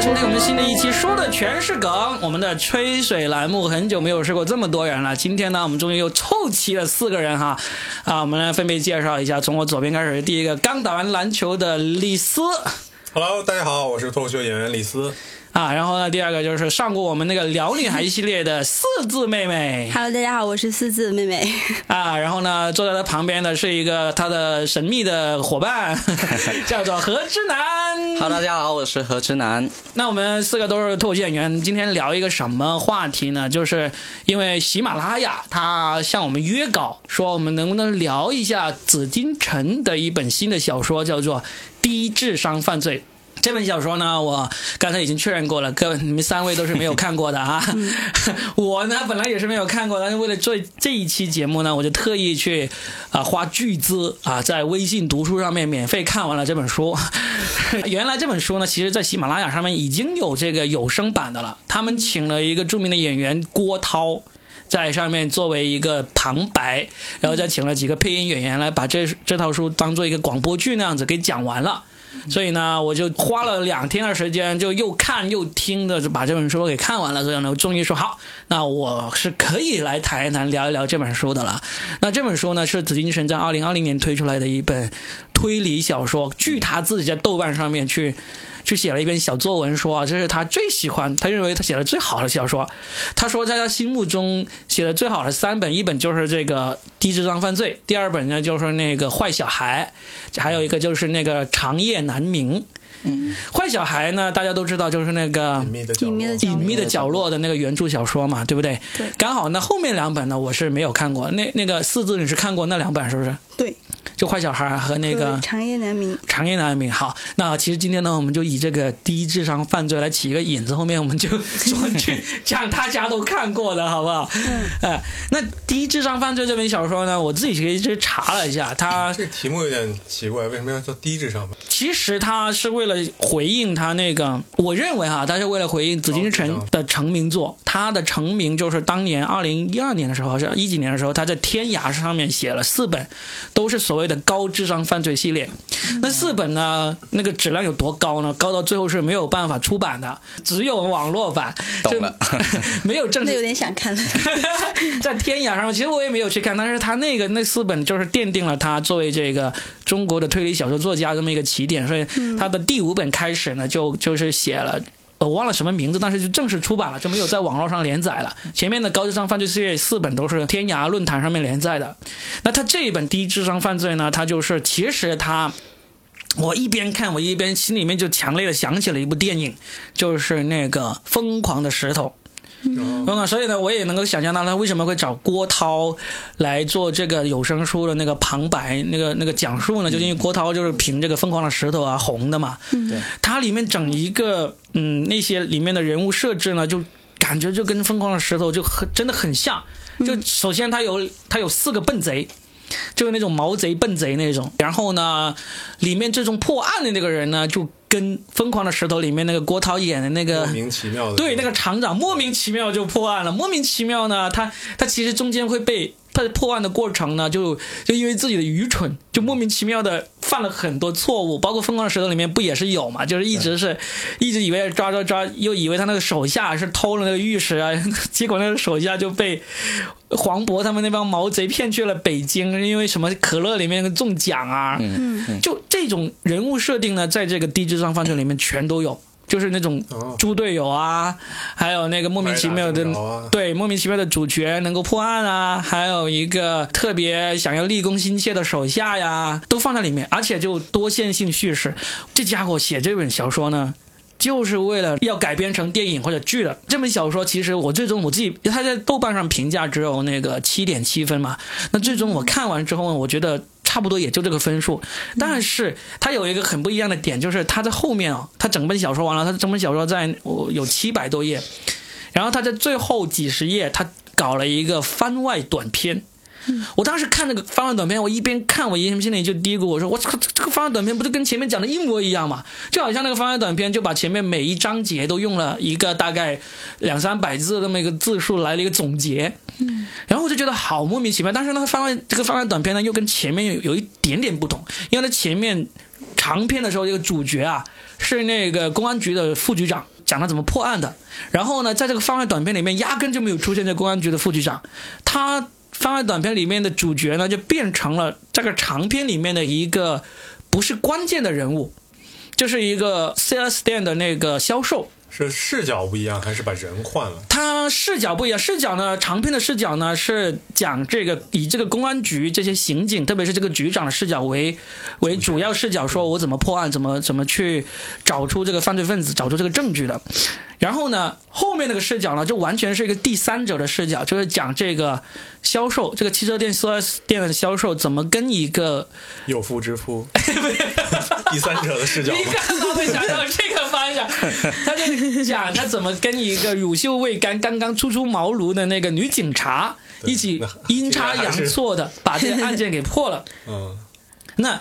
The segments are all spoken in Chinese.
来收听我们新的一期，说的全是梗。我们的吹水栏目很久没有试过这么多人了，今天呢，我们终于又凑齐了四个人哈。啊，我们来分别介绍一下，从我左边开始，第一个刚打完篮球的李斯 Hello，大家好，我是脱口秀演员李斯。啊，然后呢，第二个就是上过我们那个聊女孩系列的四字妹妹 Hello，大家好，我是四字妹妹。啊，然后呢，坐在她旁边的是一个她的神秘的伙伴，叫做何之南。Hello，大家好，我是何之南。那我们四个都是脱口秀演员，今天聊一个什么话题呢？就是因为喜马拉雅他向我们约稿，说我们能不能聊一下紫禁城的一本新的小说，叫做《低智商犯罪》。这本小说呢，我刚才已经确认过了，各位你们三位都是没有看过的啊。我呢本来也是没有看过，但是为了做这一期节目呢，我就特意去啊、花巨资啊在微信读书上面免费看完了这本书。原来这本书呢，其实在喜马拉雅上面已经有这个有声版的了，他们请了一个著名的演员郭涛。在上面作为一个旁白，然后再请了几个配音演员来把这这套书当做一个广播剧那样子给讲完了。所以呢，我就花了两天的时间，就又看又听的，就把这本书给看完了。所以呢，我终于说好，那我是可以来谈一谈、聊一聊这本书的了。那这本书呢，是紫金城在二零二零年推出来的一本推理小说。据他自己在豆瓣上面去去写了一篇小作文说啊，这是他最喜欢，他认为他写的最好的小说。他说在他心目中写的最好的三本，一本就是这个《低智商犯罪》，第二本呢就是那个《坏小孩》，还有一个就是那个《长夜难明》。嗯，坏小孩呢，大家都知道，就是那个隐秘的角落隐秘的角隐秘的角落的那个原著小说嘛，对不对？对刚好那后面两本呢，我是没有看过。那那个四字你是看过那两本是不是？对，就坏小孩和那个长夜难明。长夜难明。好，那其实今天呢，我们就以这个低智商犯罪来起一个引子，后面我们就 专去讲大家都看过的，好不好？嗯。哎，那低智商犯罪这本小说呢，我自己其实查了一下，它这个题目有点奇怪，为什么要叫低智商？其实它是为了回应他那个，我认为哈，它是为了回应紫禁城的成名作。它的成名就是当年二零一二年的时候，还是一几年的时候，他在天涯上面写了四本，都是所谓的高智商犯罪系列。那四本呢，那个质量有多高呢？高到最后是没有办法出版的，只有网络版，懂了就 没有正式那有点想看了。在天涯上，其实我也没有去看，但是他那个那四本就是奠定了他作为这个中国的推理小说作家这么一个起点，所以他的第五本开始呢，就就是写了。我忘了什么名字，但是就正式出版了，就没有在网络上连载了。前面的高智商犯罪系列四本都是天涯论坛上面连载的。那他这一本低智商犯罪呢，他就是其实他，我一边看我一边心里面就强烈的想起了一部电影，就是那个《疯狂的石头》。嗯嗯，所以呢，我也能够想象到他为什么会找郭涛来做这个有声书的那个旁白、那个那个讲述呢？就因为郭涛就是凭这个《疯狂的石头》啊红的嘛。嗯对，它里面整一个嗯那些里面的人物设置呢，就感觉就跟《疯狂的石头》就很真的很像。就首先他有他有四个笨贼。就是那种毛贼笨贼那种，然后呢，里面这种破案的那个人呢，就跟《疯狂的石头》里面那个郭涛演的那个莫名其妙的。对，那个厂长莫名其妙就破案了，莫名其妙呢，他他其实中间会被他破案的过程呢，就就因为自己的愚蠢，就莫名其妙的犯了很多错误，包括《疯狂的石头》里面不也是有嘛？就是一直是一直以为抓抓抓，又以为他那个手下是偷了那个玉石啊，结果那个手下就被黄渤他们那帮毛贼骗去了北京，因为什么可乐里面中奖啊，嗯就这种人物设定呢，在这个低智商犯罪里面全都有。就是那种哦猪队友啊，还有那个莫名其妙的对莫名其妙的主角能够破案啊，还有一个特别想要立功心切的手下呀，都放在里面，而且就多线性叙事。这家伙写这本小说呢，就是为了要改编成电影或者剧的。这本小说其实我最终我自己，他在豆瓣上评价只有那个七点七分嘛。那最终我看完之后，我觉得差不多也就这个分数。但是它有一个很不一样的点，就是它在后面哦，它整本小说完了，它整本小说在我有七百多页，然后它在最后几十页，它搞了一个番外短篇。我当时看那个番外短片，我一边看我一边心里就嘀咕，我说我操，这个番外短片不就跟前面讲的一模一样吗？就好像那个番外短片就把前面每一章节都用了一个大概两三百字的那么一个字数来了一个总结，然后我就觉得好莫名其妙。但是那个番外这个番外短片呢，又跟前面有有一点点不同，因为它前面长篇的时候，这个主角啊是那个公安局的副局长，讲他怎么破案的。然后呢，在这个番外短片里面，压根就没有出现在公安局的副局长，他番外短片里面的主角呢，就变成了这个长片里面的一个不是关键的人物，就是一个 4S 店的那个销售。是视角不一样，还是把人换了？他视角不一样，视角呢，长篇的视角呢是讲这个以这个公安局这些刑警，特别是这个局长的视角为为主要视角，说我怎么破案，怎么怎么去找出这个犯罪分子，找出这个证据的。然后呢，后面那个视角呢，就完全是一个第三者的视角，就是讲这个销售，这个汽车店 4S 店的销售怎么跟一个有妇之妇，第三者的视角你吗？看到会想到这个方向，他就讲他怎么跟一个乳臭未干、刚刚初出茅庐的那个女警察一起阴差阳错的把这个案件给破了。嗯，那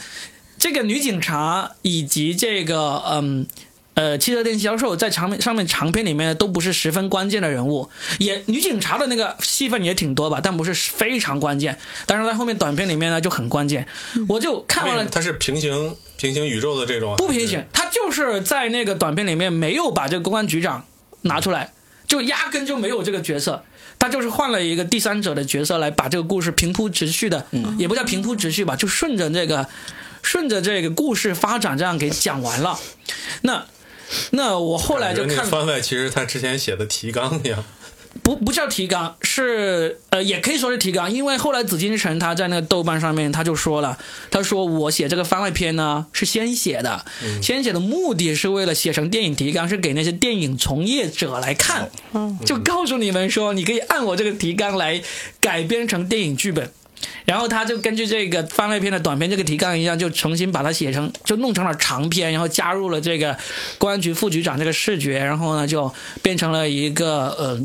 这个女警察以及这个嗯呃汽车店销售在长片上面长片里面都不是十分关键的人物，也女警察的那个戏份也挺多吧，但不是非常关键。但是在后面短片里面呢就很关键，我就看完了。它是平行平行宇宙的这种，不平行，他就是在那个短片里面没有把这个公安局长拿出来，就压根就没有这个角色，他就是换了一个第三者的角色来把这个故事平铺直叙的，也不叫平铺直叙吧，就顺着这个顺着这个故事发展这样给讲完了。那那我后来就看番外，其实他之前写的提纲一样。不不叫提纲，是呃，也可以说是提纲，因为后来紫禁城他在那个豆瓣上面他就说了，他说我写这个番外篇呢是先写的，先写的目的是为了写成电影提纲，是给那些电影从业者来看，就告诉你们说，你可以按我这个提纲来改编成电影剧本。然后他就根据这个番外篇的短篇这个提纲一样，就重新把它写成，就弄成了长篇，然后加入了这个公安局副局长这个视觉，然后呢就变成了一个呃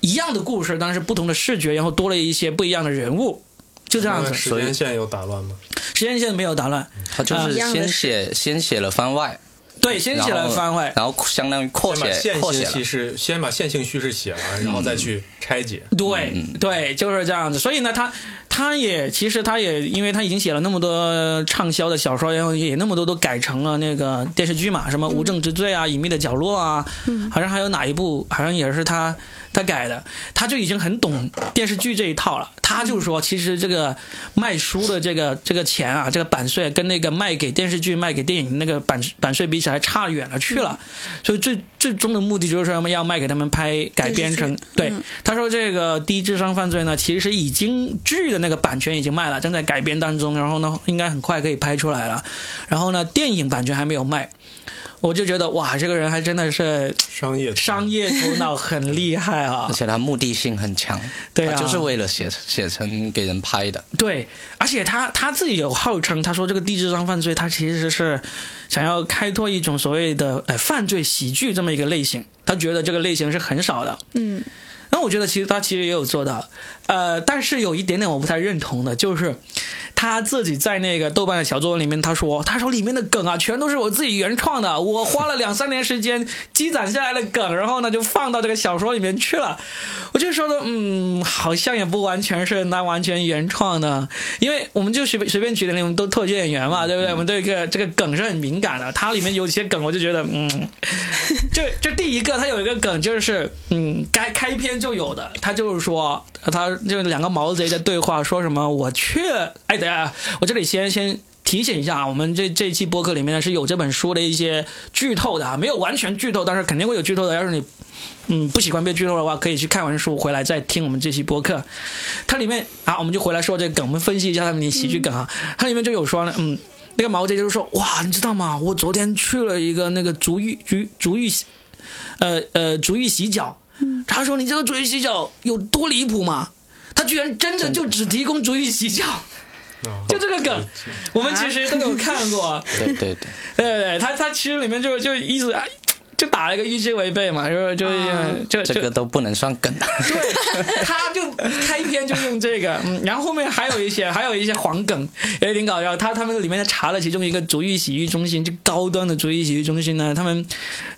一样的故事，但是不同的视觉，然后多了一些不一样的人物，就这样子。时间线有打乱吗？时间线没有打乱，他就是先写先写了番外，对，先写了番外，然后相当于扩写线性扩写了。叙事，先把线性叙事写完，然后再去拆解。对对，就是这样子。所以呢，他他也其实他也因为他已经写了那么多畅销的小说，然后也那么多都改成了那个电视剧嘛，什么《无证之罪》啊，《隐秘的角落》啊，好像还有哪一部好像也是他他改的，他就已经很懂电视剧这一套了。他就说，其实这个卖书的这个这个钱啊，这个版税跟那个卖给电视剧、卖给电影那个版版税比起来差远了去了。所以最最终的目的就是说要卖给他们拍改编成对嗯。他说这个低智商犯罪呢，其实已经剧的那个版权已经卖了，正在改编当中，然后呢应该很快可以拍出来了。然后呢电影版权还没有卖。我就觉得哇，这个人还真的是商业商业头脑很厉害啊而！且他目的性很强，对啊就是为了写写成给人拍的。对，而且他他自己有号称，他说这个低智商犯罪，他其实是想要开拓一种所谓的呃犯罪喜剧这么一个类型，他觉得这个类型是很少的。嗯，那我觉得其实他其实也有做到，呃，但是有一点点我不太认同的，就是他自己在那个豆瓣的小作文里面，他说他说里面的梗啊，全都是我自己原创的，我花了两三年时间积攒下来的梗，然后呢就放到这个小说里面去了。我就说的，嗯，好像也不完全是那完全原创的，因为我们就随便随便举的那种都特技演员嘛，对不对？我们对这个这个梗是很敏感的，它里面有些梗，我就觉得，嗯，就就第一个，它有一个梗就是，嗯，该开篇就有的，他就是说，他就两个毛贼在对话，说什么我去，哎，等下，我这里先先。提醒一下啊，我们这这一期播客里面呢是有这本书的一些剧透的啊，没有完全剧透，但是肯定会有剧透的。要是你嗯不喜欢被剧透的话，可以去看完书回来再听我们这期播客。它里面啊，我们就回来说这个梗，我们分析一下他们的喜剧梗啊。它里面就有说呢，嗯，那个毛贼就是说，哇，你知道吗？我昨天去了一个那个足浴足足浴，呃呃足浴洗脚，他说你这个足浴洗脚有多离谱吗？他居然真的就只提供足浴洗脚，就这个梗，我们其实都有看过。对 对对，对对对，他他其实里面就就一直哎 就打了一个预期违背嘛，就是就就就这个都不能算梗。对，他就开篇就用这个，嗯，然后后面还有一些还有一些黄梗，也挺搞笑。他他们里面查了其中一个足浴洗浴中心，就高端的足浴洗浴中心呢，他们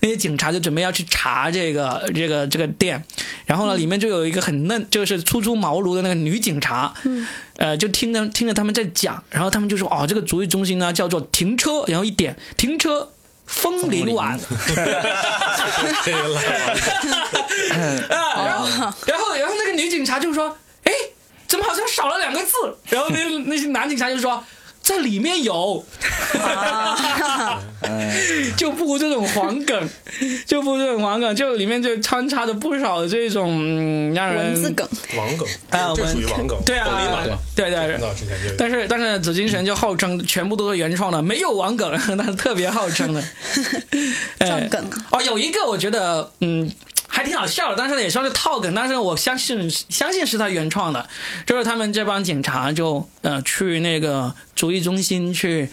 那些警察就准备要去查这个这个这个店，然后呢，里面就有一个很嫩，就是初出茅庐的那个女警察，嗯，呃，就听着听着他们在讲，然后他们就说哦，这个足浴中心呢叫做停车，然后一点停车。风铃晚。这个烂啊，然后然后然后那个女警察就说：“哎，怎么好像少了两个字？”然后那那些男警察就说。在里面有，就布这种黄梗，就布这种黄梗，就里面就穿插着不少的这种嗯让人文字梗，网梗啊这属于网梗，对啊对对很早之前就有。但是但是紫金神就号称全部都是原创的，没有网梗，但是特别号称的。撞哎梗哦，有一个我觉得嗯还挺好笑的，但是也算是套梗，但是我相信相信是他原创的，就是他们这帮警察就呃去那个主义中心去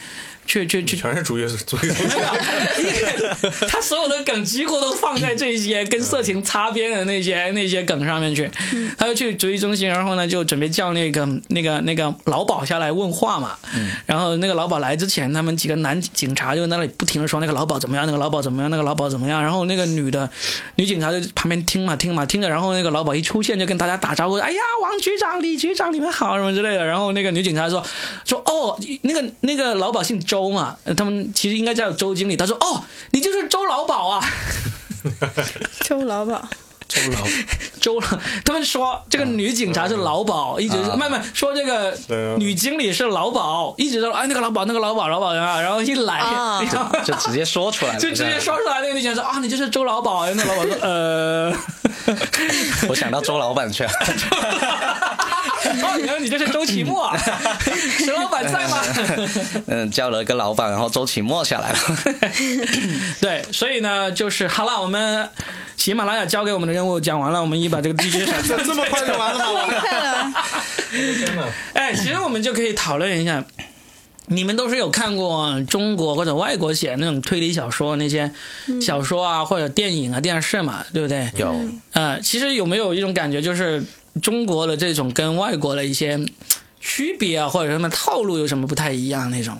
去去去。全是主义主义没有，他所有的梗几乎都放在这些跟色情擦边的那些那些梗上面去。他就去主义中心，然后呢就准备叫那个那个那个老鸨下来问话嘛。然后那个老鸨来之前，他们几个男警察就在那里不停的说那个老鸨怎么样，那个老鸨怎么样，那个老鸨怎么样。然后那个女的女警察就旁边听嘛听嘛听着，然后那个老鸨一出现就跟大家打招呼，哎呀，王局长、李局长你们好什么之类的。然后那个女警察说说哦，那个那个老鸨姓周嘛，呃他们其实应该叫周经理。他说哦，你就是周老鸨啊。周老鸨，周老 周老，他们说这个女警察是老鸨，一直啊。慢慢说这个女经理是老鸨，一直说哎那个老鸨那个老鸨老鸨啊，然后一来、就直接说出来了，就直接说出来，那个女警察说啊你就是周老鸨，那个老鸨说呃，我想到周老板去了。哦原来你就是周奇墨啊，石老板在吗？嗯，叫了个老板，然后周启墨下来了。对，所以呢就是好了，我们喜马拉雅交给我们的任务讲完了，我们一把这个 DJ 闪这这么快就完了吗？快了，天哪！哎，其实我们就可以讨论一下，你们都是有看过中国或者外国写那种推理小说那些小说啊，或者电影啊、电视嘛，对不对？有，呃，其实有没有一种感觉，就是中国的这种跟外国的一些区别啊，或者什么套路有什么不太一样那种？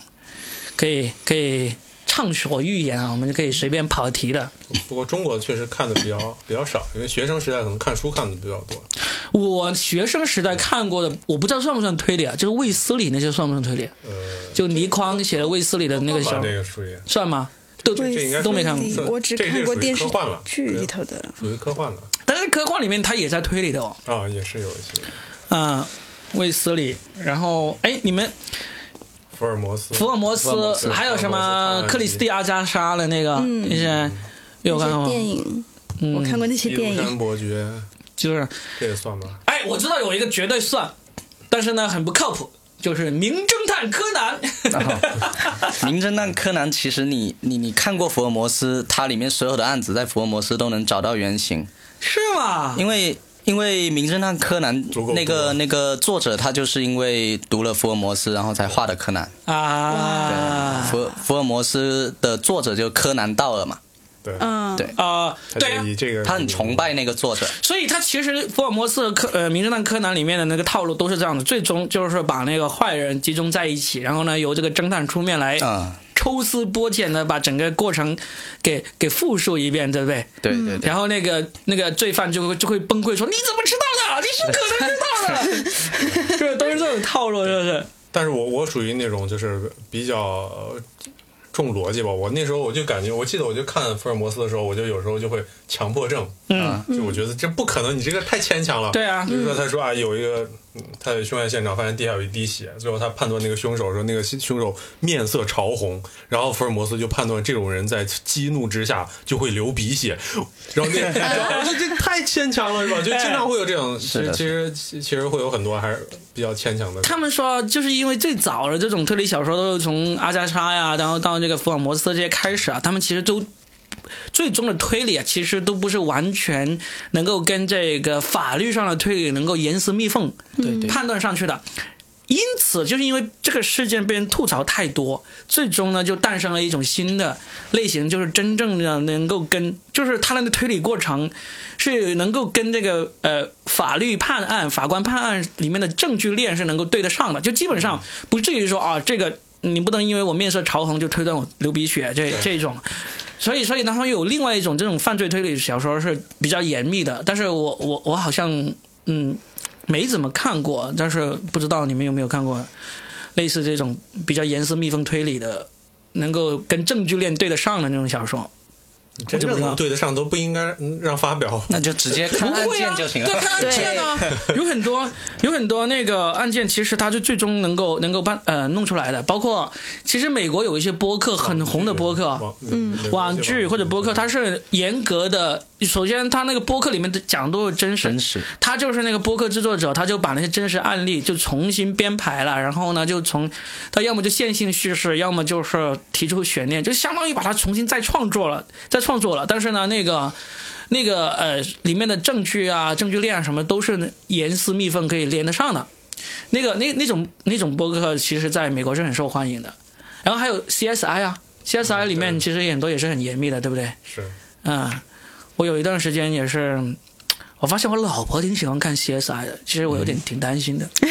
可以可以畅所欲言啊，我们就可以随便跑题的。不过中国确实看的比较比较少，因为学生时代可能看书看的比较多。我学生时代看过的，我不知道算不算推理啊？就是卫斯理那些算不算推理？呃，就倪匡写的卫斯理的那个小科幻这个属于算吗？都这应该都没看过。我只看过电视剧里头的。属于科幻了但是科幻里面他也在推理的哦，啊，也是有一些啊、卫斯理，然后哎，你们福尔摩斯。福尔摩斯摩斯还有什么克里斯蒂阿加莎的那个、那些有看过电影，嗯我看过那些电影，伯爵，就是这也算吗？哎，我知道有一个绝对算，但是呢很不靠谱，就是名侦探柯南。名侦探柯南，其实你你你看过福尔摩斯，它里面所有的案子在福尔摩斯都能找到原型，是吗？因为因为名侦探柯南那个那个作者他就是因为读了福尔摩斯，然后才画的柯南。啊，福福尔摩斯的作者就柯南道尔嘛，对，嗯，对啊，对啊这个他很崇拜那个作者。所以他其实福尔摩斯的柯呃名侦探柯南里面的那个套路都是这样的，最终就是把那个坏人集中在一起，然后呢由这个侦探出面来嗯，抽丝剥茧的把整个过程给给复述一遍，对不对？对对对，然后那个那个罪犯就会就会崩溃说：“你怎么知道的？你是可能知道的。”就是都是这种套路，是不是？但是我我属于那种就是比较呃重逻辑吧。我那时候我就感觉，我记得我就看福尔摩斯的时候，我就有时候就会强迫症，嗯，就我觉得这不可能，你这个太牵强了。对啊比如说他说啊，有一个嗯他在凶案现场发现地下有一滴血，最后他判断那个凶手说那个凶手面色潮红，然后福尔摩斯就判断这种人在激怒之下就会流鼻血，然后那 然后这这太牵强了是吧？就经常会有这种，其实其实其实会有很多还是比较牵强的。他们说，就是因为最早的这种推理小说都是从阿加莎呀，然后到这个福尔摩斯这些开始啊，他们其实都最终的推理啊，其实都不是完全能够跟这个法律上的推理能够严丝密缝判断上去的。因此，就是因为这个事件被人吐槽太多，最终呢就诞生了一种新的类型，就是真正的能够跟，就是他的推理过程是能够跟这个呃法律判案、法官判案里面的证据链是能够对得上的，就基本上不至于说啊这个你不能因为我面色潮红就推断我流鼻血这这种。所以，所以呢，他们有另外一种这种犯罪推理小说是比较严密的，但是我我我好像嗯没怎么看过，但是不知道你们有没有看过类似这种比较严丝密封推理的能够跟证据链对得上的那种小说。真正能对得上都不应该嗯让发表。那就直接 看案件就行了。对，看案件啊，有很多有很多那个案件，其实它就最终能够能够办呃弄出来的。包括其实美国有一些播客很红的播客，嗯网剧或者播客，它是严格的。首先，它那个播客里面的讲都是真实，真实他就是那个播客制作者，他就把那些真实案例就重新编排了，然后呢，就从他要么就线性叙事，要么就是提出悬念，就相当于把它重新再创作了，再创作了。但是呢，那个那个呃里面的证据啊、证据链啊什么都是严丝密缝可以连得上的。那个那那种那种博客，其实在美国是很受欢迎的。然后还有 CSI 啊，CSI 里面其实很多也是很严密的，对不对？是嗯，我有一段时间也是，我发现我老婆挺喜欢看 CSI 的，其实我有点挺担心的。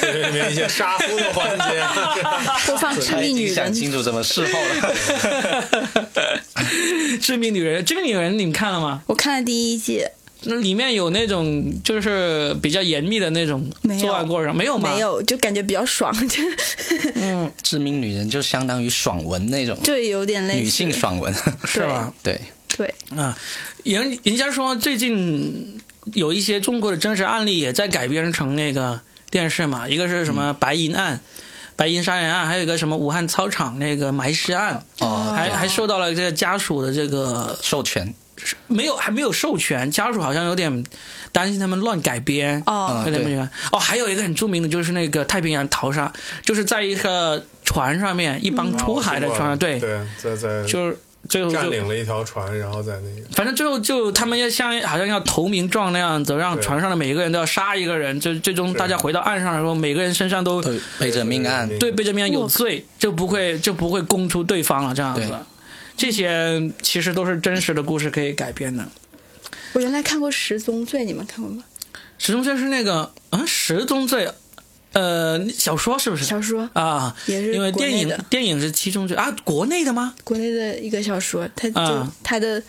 这里面一些杀夫的环节，播放致命女人，想清楚怎么事后了。致命女人，致命女人你们看了吗？我看了第一季，那里面有那种就是比较严密的那种作案过程，没有吗？没，有，就感觉比较爽，就 嗯，致命女人就相当于爽文那种。对有点类似。女性爽文，是吧？对，对，啊，人人家说最近有一些中国的真实案例也在改编成那个电视嘛，一个是什么白银案。白银杀人案，还有一个什么武汉操场那个埋尸案，哦还还受到了这个家属的这个授权没有还没有授权，家属好像有点担心他们乱改编。哦，有点不喜欢。哦，还有一个很著名的就是那个太平洋淘沙，就是在一个船上面，一帮出海的船上，对，对，在在就是最后就占领了一条船，然后在那个反正最后就他们要像好像要投名状那样子，让船上的每一个人都要杀一个人，就最终大家回到岸上的时候，每个人身上都都背着命案，对背着命案有罪，就不会就不会供出对方了这样子。这些其实都是真实的故事可以改编的。我原来看过《十宗罪》，你们看过吗？十宗罪是那个啊，十宗罪，呃，小说是不是？小说啊，也是因为电影的电影是七宗罪啊，国内的吗？国内的一个小说，它就、啊它的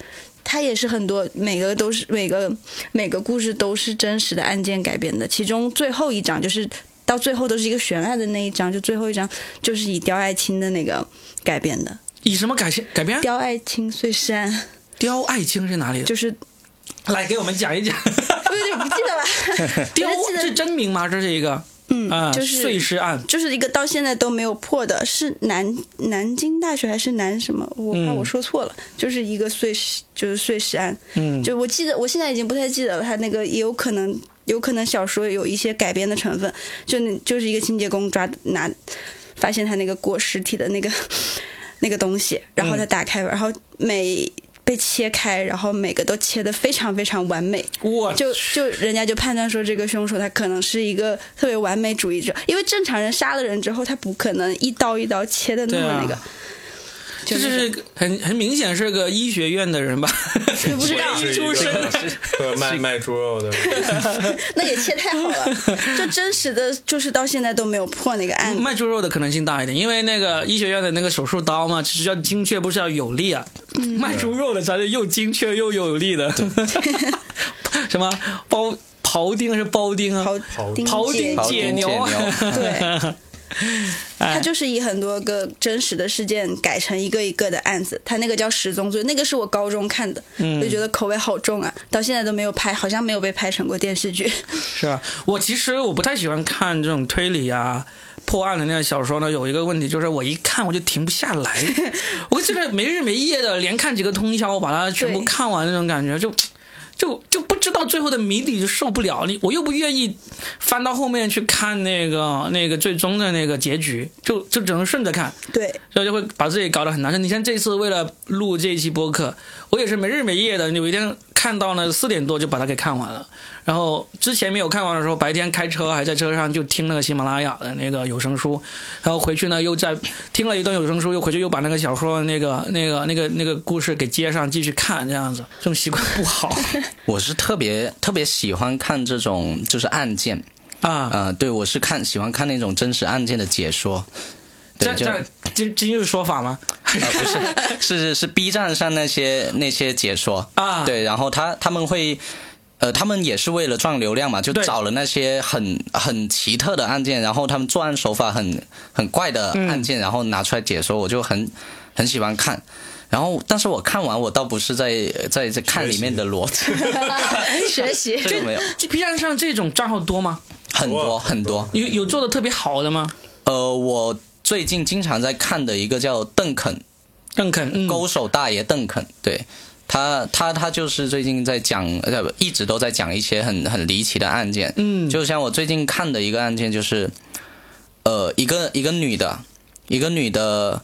它也是很多，每个都是每个每个故事都是真实的案件改编的。其中最后一章就是到最后都是一个悬案的那一章，就最后一章就是以刁爱青的那个改编的。以什么改编改编？刁爱青碎尸案刁爱青是哪里的？就是 来给我们讲一讲。我有点不记得了，刁是真名吗？这是一个嗯，啊，就是碎尸案。就是一个到现在都没有破的，是南南京大学还是南什么？我怕我说错了，就是一个碎尸，就是碎尸案。嗯，就我记得，我现在已经不太记得了，他那个也有可能，有可能小说有一些改编的成分，就那就是一个清洁工抓拿，发现他那个裹尸体的那个 那个东西，然后他打开，然后每被切开，然后每个都切得非常非常完美，我就就人家就判断说这个凶手他可能是一个特别完美主义者，因为正常人杀了人之后，他不可能一刀一刀切的那么那个。这就是很很明显是个医学院的人吧？我不知道出身卖卖猪肉的，那也切太好了，就真实的就是到现在都没有破那个案子。卖猪肉的可能性大一点，因为那个医学院的那个手术刀嘛，只是要精确，不是要有力啊。卖猪肉的才是又精确又有力的。什么包庖丁是包丁啊？庖丁解丁解牛啊。对，哎他就是以很多个真实的事件改成一个一个的案子。他那个叫《十宗罪》，那个是我高中看的，我就觉得口味好重啊，到现在都没有拍，好像没有被拍成过电视剧。是啊，我其实我不太喜欢看这种推理啊、破案的那个小说呢。有一个问题就是，我一看我就停不下来，我这个没日没夜的连看几个通宵，我把它全部看完那种感觉，就就就不知道最后的谜底，就受不了。你我又不愿意翻到后面去看那个那个最终的那个结局，就就只能顺着看。对，所以就会把自己搞得很难受。你像这次为了录这一期播客，我也是没日没夜的，有一天看到呢四点多就把它给看完了。然后之前没有看完的时候，白天开车还在车上就听那个喜马拉雅的那个有声书，然后回去呢又在听了一段有声书，又回去又把那个小说那个那个那个那个故事给接上继续看，这样子这种习惯不好 我是特别特别喜欢看这种就是案件，啊。呃，对我是看喜欢看那种真实案件的解说。对，就这这今今日说法吗？呃不是 是是是 B 站上那些那些解说啊对，然后他他们会呃，他们也是为了赚流量嘛，就找了那些很很奇特的案件，然后他们作案手法很很怪的案件，然后拿出来解说，我就很很喜欢看。然后，但是我看完，我倒不是在在在看里面的逻辑，学习。这个没有，这 B 站上这种账号多吗？很多很多。有有做的特别好的吗？呃，我最近经常在看的一个叫邓肯，邓肯，嗯，勾手大爷邓肯，对。他，他他就是最近在讲，呃，一直都在讲一些很很离奇的案件。嗯。就像我最近看的一个案件，就是，呃，一个一个女的，一个女的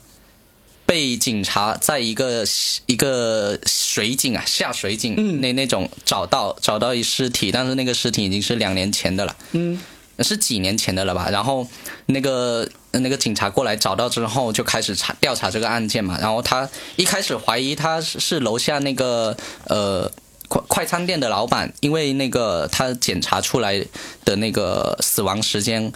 被警察在一个一个水井啊下水井、嗯那那种找到找到一尸体，但是那个尸体已经是两年前的了。嗯是几年前的了吧？然后那个那个警察过来找到之后，就开始查调查这个案件嘛。然后他一开始怀疑他是是楼下那个呃快快餐店的老板，因为那个他检查出来的那个死亡时间，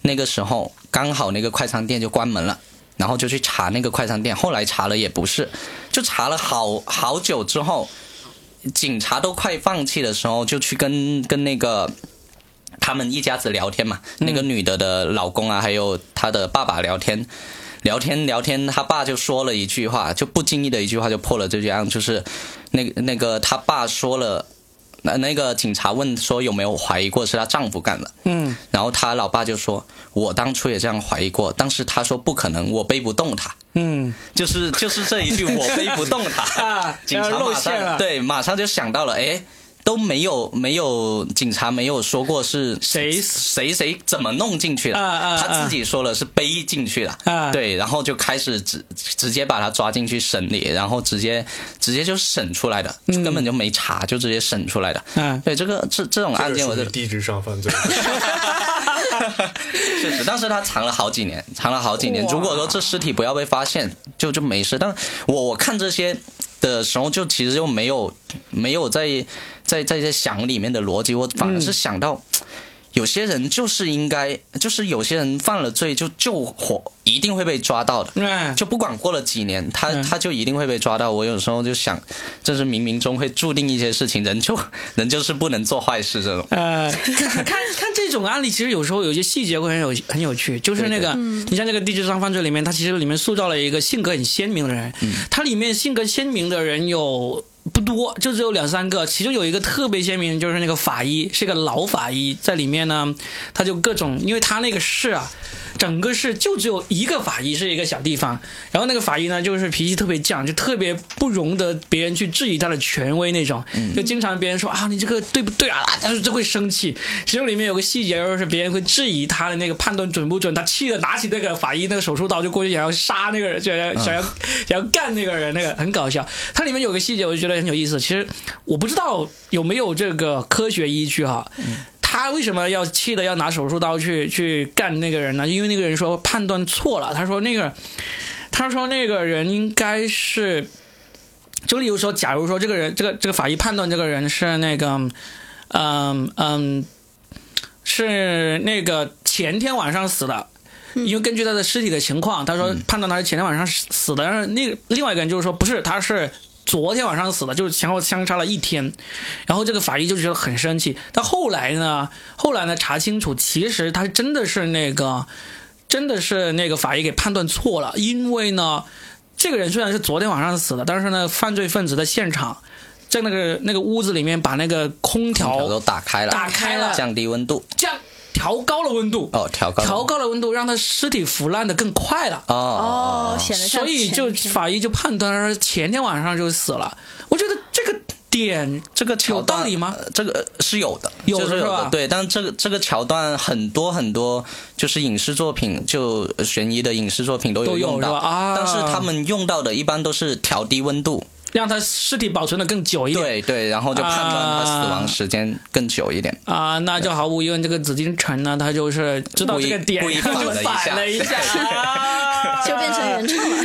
那个时候刚好那个快餐店就关门了。然后就去查那个快餐店，后来查了也不是，就查了好好久之后，警察都快放弃的时候，就去跟跟那个他们一家子聊天嘛，那个女的的老公啊，还有她的爸爸聊天，聊天聊天，他爸就说了一句话，就不经意的一句话就破了这句案，就是那那个他爸说了，那那个警察问说有没有怀疑过是她丈夫干的，嗯，然后她老爸就说，我当初也这样怀疑过，但是他说不可能，我背不动他，嗯。就是就是这一句我背不动他，啊，警察马上对马上就想到了，哎，都没有没有警察没有说过是谁？谁谁怎么弄进去的，他自己说了是背进去的，啊。对，然后就开始直直接把他抓进去审理，然后直接直接就审出来的，就根本就没查，就直接审出来的。嗯对这个这这种案件，我就这个属于低智商犯罪。确实，但是他藏了好几年，藏了好几年。如果说这尸体不要被发现，就就没事。但我我看这些的时候，就其实就没有没有在在在在想里面的逻辑，我反而是想到。有些人就是应该，就是有些人犯了罪就就火，一定会被抓到的。嗯，就不管过了几年，他嗯他就一定会被抓到。我有时候就想，这是冥冥中会注定一些事情，人就 人就是不能做坏事这种。呃，看看看这种案例，其实有时候有些细节会很有很有趣，就是那个，你像那个地质上犯罪里面，他其实里面塑造了一个性格很鲜明的人，他里面性格鲜明的人有。不多，就只有两三个，其中有一个特别鲜明，就是那个法医，是个老法医，在里面呢，他就各种，因为他那个事啊，整个市就只有一个法医，是一个小地方，然后那个法医呢，就是脾气特别犟，就特别不容得别人去质疑他的权威那种，就经常别人说啊你这个对不对啊，他就就会生气。其中里面有个细节，就是别人会质疑他的那个判断准不准，他气的拿起那个法医那个手术刀就过去想要杀那个人，想要想要想要干那个人，那个很搞笑。它里面有个细节，我就觉得很有意思。其实我不知道有没有这个科学依据哈。他为什么要气的要拿手术刀去去干那个人呢？因为那个人说判断错了，他说那个他说那个人应该是，就例如说，假如说这个人这个这个法医判断这个人是那个，嗯嗯，是那个前天晚上死的。因为根据他的尸体的情况，他说判断他是前天晚上死的，但是那个另外一个人就是说不是，他是昨天晚上死的，就是前后相差了一天。然后这个法医就觉得很生气。但后来呢，后来呢查清楚，其实他真的是那个，真的是那个法医给判断错了，因为呢，这个人虽然是昨天晚上死的，但是呢，犯罪分子在现场，在那个那个屋子里面把那个空调空调都打开了，打开了，降低温度。降调高了温度，哦，调高了调高了温度，让他尸体腐烂的更快了。哦哦，显得像所以就法医就判断说前天晚上就死了。我觉得这个点这个桥有道段理吗？呃这个是有的，有的就是有是吧，对。但这个这个桥段很多很多，就是影视作品，就悬疑的影视作品都有用到啊但是他们用到的一般都是调低温度，让他尸体保存的更久一点。对对，然后就判断他死亡时间更久一点。啊，那就毫无疑问，这个紫禁城呢，他就是知道这个点，故意然后就故意反了一下，啊 就变成原创了。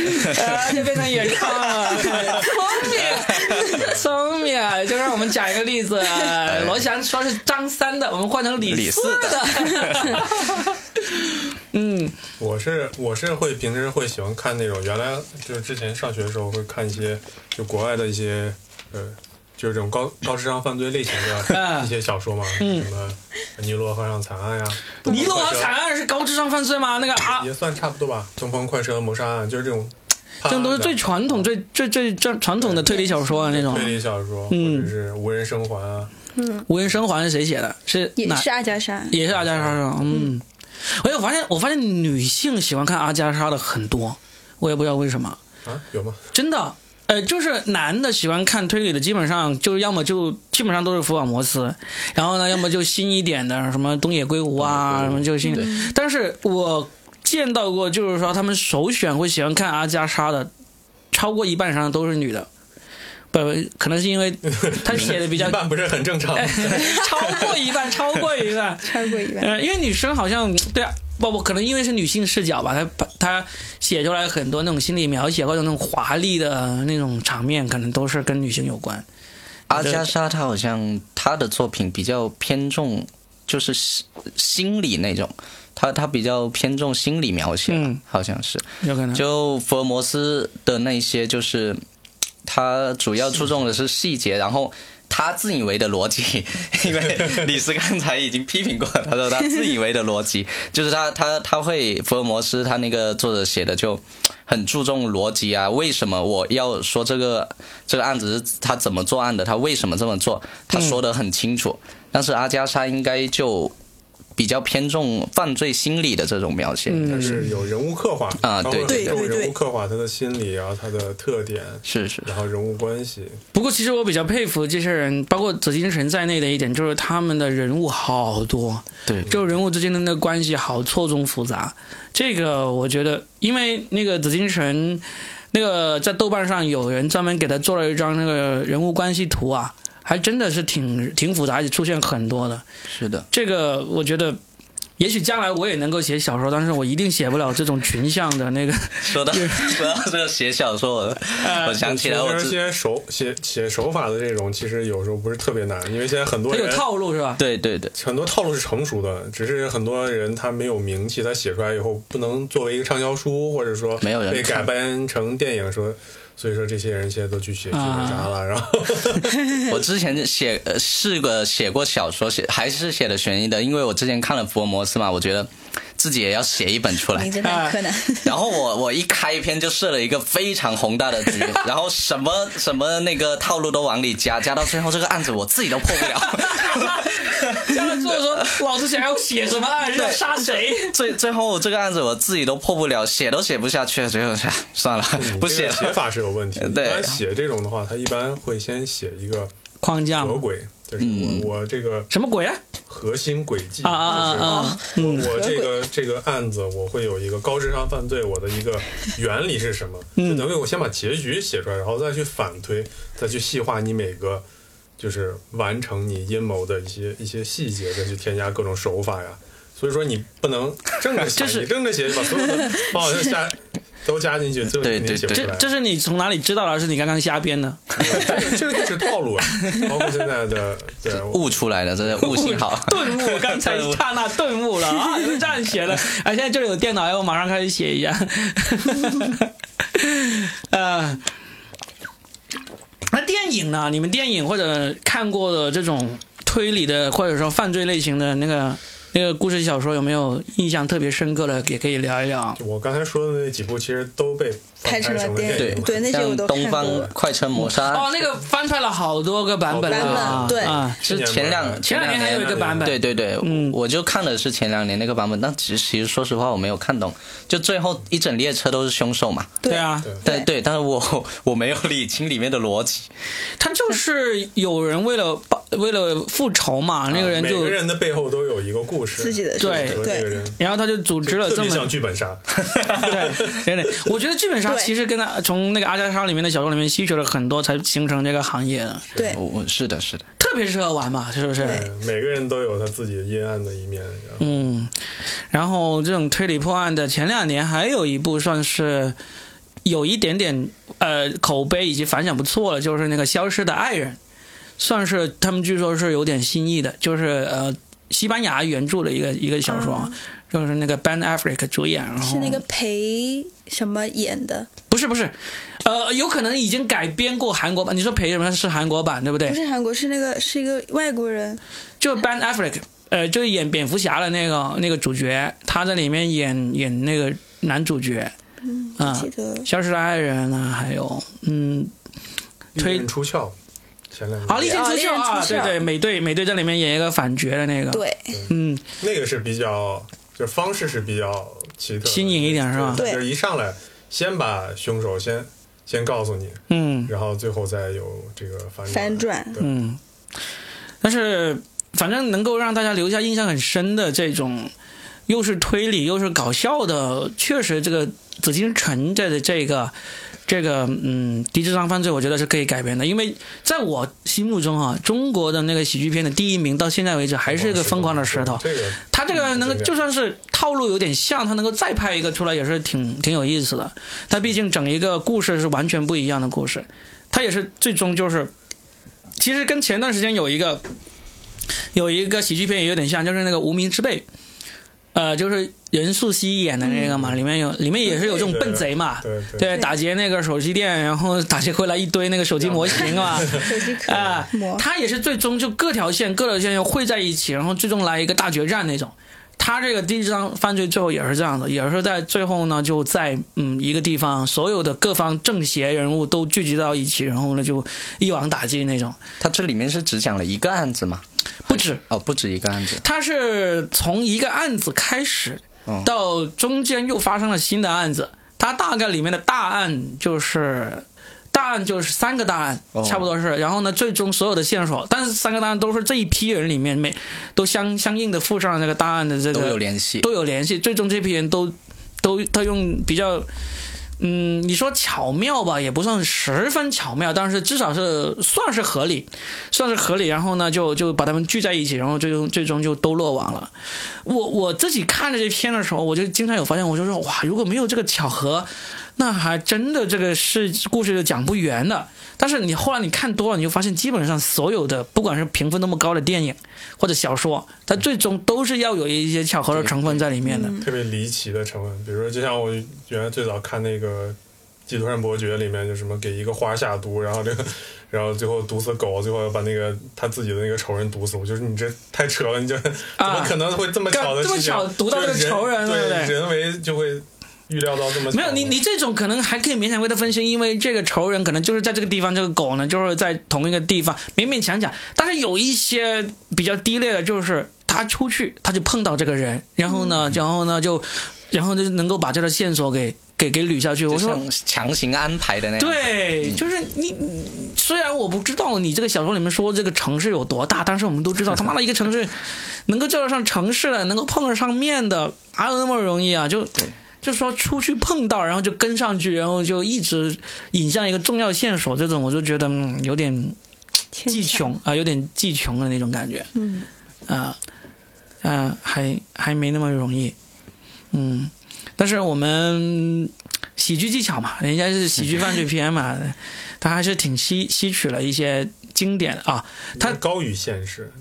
啊，就变成原创了，聪明，聪明，就让我们讲一个例子，罗翔说是张三的，我们换成李四李四的，嗯。我是我是会平时会喜欢看那种原来就是之前上学的时候会看一些就国外的一些呃就是这种高高智商犯罪类型的 一些小说嘛，什么《尼罗河上惨案》呀，《尼罗河惨案》是高智商犯罪吗？那个啊，也算差不多吧，《东方快车谋杀案》就是这种，这都是最传统、最最最最传统的推理小说啊，那种。推理小说，或嗯。者是无人生还啊，嗯无人生还是谁写的？是也是阿加莎，也是阿加莎是吧？嗯，哎，我发现我发现女性喜欢看阿加莎的很多，我也不知道为什么，啊，有吗？真的。呃，就是男的喜欢看推理的，基本上就是要么就基本上都是福尔摩斯，然后呢，要么就新一点的什么东野圭吾啊，什么就新。但是我见到过，就是说他们首选会喜欢看阿加莎的，超过一半以上都是女的。不，可能是因为他 写的比较一半不是很正常。超过一半，超过一半。超过一半。呃，因为女生好像对啊，不不，可能因为是女性视角吧，她她写出来很多那种心理描写或者那种华丽的那种场面，可能都是跟女性有关。阿加莎她好像她的作品比较偏重就是心心理那种，她她比较偏重心理描写，嗯好像是。有可能。就福尔摩斯的那些，就是他主要注重的是细节，然后他自以为的逻辑，因为李斯刚才已经批评过，他说他自以为的逻辑，就是他他他会福尔摩斯他那个作者写的就很注重逻辑啊，为什么我要说这个这个案子是他怎么作案的，他为什么这么做，他说的很清楚，但是阿加莎应该就。比较偏重犯罪心理的这种描写，嗯。但是有人物刻画啊对对对对人物刻画他的心理啊，他的特点，是是，然后人物关系。不过，其实我比较佩服这些人，包括紫金城在内的一点，就是他们的人物好多，对，就人物之间的那个关系好错综复杂。这个我觉得，因为那个紫金城，那个在豆瓣上有人专门给他做了一张那个人物关系图啊，还真的是挺挺复杂，而且出现很多的。是的。这个我觉得，也许将来我也能够写小说，但是我一定写不了这种群像的那个。说到 说到这个写小说，我呃 我想起来，我之其实写手写写手法的这种，其实有时候不是特别难，因为现在很多人有套路是吧？对对对，很多套路是成熟的，只是很多人他没有名气，他写出来以后不能作为一个畅销书，或者说没有人被改看编成电影说。所以说，这些人现在都去写剧本杀了，然后 我之前写呃试过写过小说，写还是写的悬疑的，因为我之前看了福尔摩斯嘛，我觉得自己也要写一本出来名。侦探柯南，然后我我一开篇就设了一个非常宏大的局，然后什么什么那个套路都往里加，加到最后这个案子我自己都破不了。加了之后说，老子想要写什么案，要杀谁？最最后这个案子我自己都破不了，写都写不下去，最后唉算了，不写写法是有问题的。对一般写这种的话，他一般会先写一个框架合轨，就是我我这个什么鬼啊？核心轨迹，啊啊啊啊！就是我我这个这个案子，我会有一个高智商犯罪，我的一个原理是什么？就等于我先把结局写出来，然后再去反推，再去细化你每个就是完成你阴谋的一些一些细节，再去添加各种手法呀。所以说你不能正着写，就是你正着写就把所有的方法加都加进去，最后对肯定写不出来。这这是你从哪里知道的？还是你刚刚瞎编的？这个就是套路啊，包括现在的对悟出来的，真的悟性好。顿悟，刚才刹那顿悟了啊！你们这样写的，啊，现在这里有电脑，要我马上开始写一下。呃，那电影呢？你们电影或者看过的这种推理的，或者说犯罪类型的那个那个故事小说，有没有印象特别深刻的？也可以聊一聊。我刚才说的那几部，其实都被拍成了电影对。对那些我像都看东方快车谋杀案哦，那个翻拍了好多个版本版本对啊！是前两前两年还有一个版本对对对，嗯我就看的是前两年那个版本，但其实其实说实话我没有看懂，就最后一整列车都是凶手嘛。对啊，对对，但是我 我没有理清里面的逻辑。他就是有人为了报为了复仇嘛，那个人就每个人的背后都有一个故事，自己的对和这个人然后他就组织了这么像剧本杀。对对对，我觉得剧本杀其实跟他从那个阿加莎里面的小说里面吸取了很多，才形成这个行业的，对。我我是的是的，特别适合玩嘛，是不是？每个人都有他自己阴暗的一面。嗯，然后这种推理破案的，前两年还有一部算是有一点点呃口碑以及反响不错了，就是那个《消失的爱人》，算是他们据说是有点新意的，就是呃西班牙原著的一个一个小说。就是那个 Ben Affleck 主演，然后是那个裴什么演的？不是不是，呃，有可能已经改编过韩国版。你说裴什么是韩国版对不对？不是韩国，是那个是一个外国人。就 Ben Affleck，呃，就是演蝙蝠侠的那个那个主角，他在里面演演那个男主角，嗯，啊记得消失的爱人啊，还有嗯，推出鞘，前两年好，《利剑出鞘》哦利刃啊，对对，美队美队在里面演一个反角的那个，，对，嗯，那个是比较，就是方式是比较奇特、新颖一点是吧？对就是一上来先把凶手先先告诉你，嗯。然后最后再有这个反反转。嗯，但是反正能够让大家留下印象很深的这种，又是推理又是搞笑的，确实这个紫禁城的这个。这个嗯，低智商犯罪，我觉得是可以改编的，因为在我心目中啊，中国的那个喜剧片的第一名到现在为止还是一个疯狂的石头。这个他这个能够嗯就算是套路有点像，他能够再拍一个出来也是挺挺有意思的。他毕竟整一个故事是完全不一样的故事，他也是最终就是，其实跟前段时间有一个有一个喜剧片也有点像，就是那个《无名之辈》，呃，就是任素汐演的那个嘛，里面有里面也是有这种笨贼嘛，对对对，打劫那个手机店，然后打劫回来一堆那个手机模型嘛，手机壳啊膜，他也是最终就各条线各条线又汇在一起，然后最终来一个大决战那种。他这个第一章犯罪最后也是这样的，也是在最后呢，就在嗯一个地方，所有的各方正邪人物都聚集到一起，然后呢就一网打尽那种。他这里面是只讲了一个案子吗？不止，哦，不止一个案子。他是从一个案子开始哦，到中间又发生了新的案子。他大概里面的大案就是大案就是三个大案，哦差不多是。然后呢，最终所有的线索，但是三个大案都是这一批人里面每都相相应的附上了这个大案的这个都有联系都有联系。最终这批人都都他用比较。嗯，你说巧妙吧，也不算十分巧妙，但是至少是算是合理，算是合理。然后呢，就就把他们聚在一起，然后最终最终就都落网了。我我自己看着这片的时候，我就经常有发现，我就说哇，如果没有这个巧合，那还真的这个是故事就讲不圆的。但是你后来你看多了，你就发现基本上所有的不管是评分那么高的电影或者小说，它最终都是要有一些巧合的成分在里面的。特别离奇的成分，比如说，就像我原来最早看那个《基督山伯爵》里面，就什么给一个花下毒，然后这个，然后最后毒死狗，最后要把那个他自己的那个仇人毒死。我就是你这太扯了，你这 怎么可能会这么巧的事情？干这么巧毒到这个仇人对不对人为就会预料到这么没有你，你这种可能还可以勉强为他分析，因为这个仇人可能就是在这个地方，这个狗呢就是在同一个地方，勉勉强强。但是有一些比较低劣的，就是他出去他就碰到这个人，然后呢，然后呢就，然后就能够把这个线索给给给捋下去。我说强行安排的那样。，对，就是你。你虽然我不知道你这个小说里面说这个城市有多大，但是我们都知道，他妈的一个城市能够叫得上城市的，能够碰得上面的，哪有那么容易啊？就就说出去碰到，然后就跟上去，然后就一直引向一个重要线索，这种我就觉得嗯有点技穷啊、有点技穷的那种感觉。嗯，啊啊，还还没那么容易，嗯，但是我们喜剧技巧嘛，人家是喜剧 犯罪片嘛，他还是挺吸吸取了一些经典啊，它高于现实，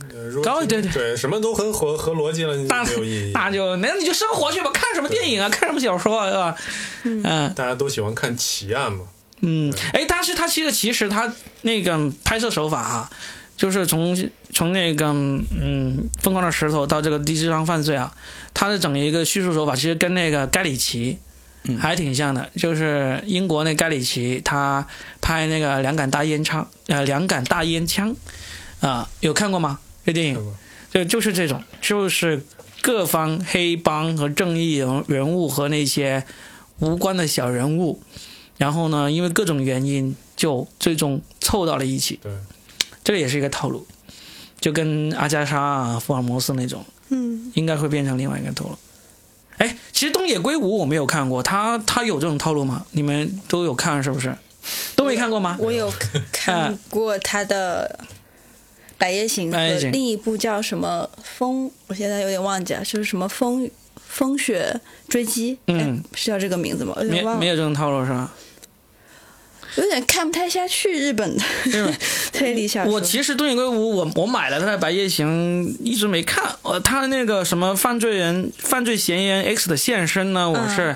高对对对什么都很合合逻辑了，没有意义。那就那你就生活去吧，看什么电影啊，看什么小说啊？嗯大家都喜欢看奇案嘛，嗯，哎，但是他其实其实他那个拍摄手法啊，就是从从那个嗯疯狂的石头到这个低智商犯罪啊，他的整一个叙述手法其实跟那个盖里奇。还挺像的，就是英国那盖里奇，他拍那个两杆大烟枪，呃，两杆大烟枪，啊、有看过吗？这电影就就是这种，就是各方黑帮和正义人人物和那些无关的小人物，然后呢，因为各种原因，就最终凑到了一起。对，这个也是一个套路，就跟阿加莎啊、福尔摩斯那种，嗯，应该会变成另外一个套路。哎，其实东野圭吾我没有看过，他他有这种套路吗？你们都有看是不是？都没看过吗？我有 看过他的《白夜行》百夜行和另一部叫什么风，我现在有点忘记了，就是什么风风雪追击，嗯哎，是叫这个名字吗？没点忘了。没有这种套路是吧？有点看不太下去日本的 推理小说。我其实东野圭吾，我我买了他的《白夜行》，一直没看。呃，他的那个什么犯罪人、犯罪嫌疑人 X 的现身呢，我是、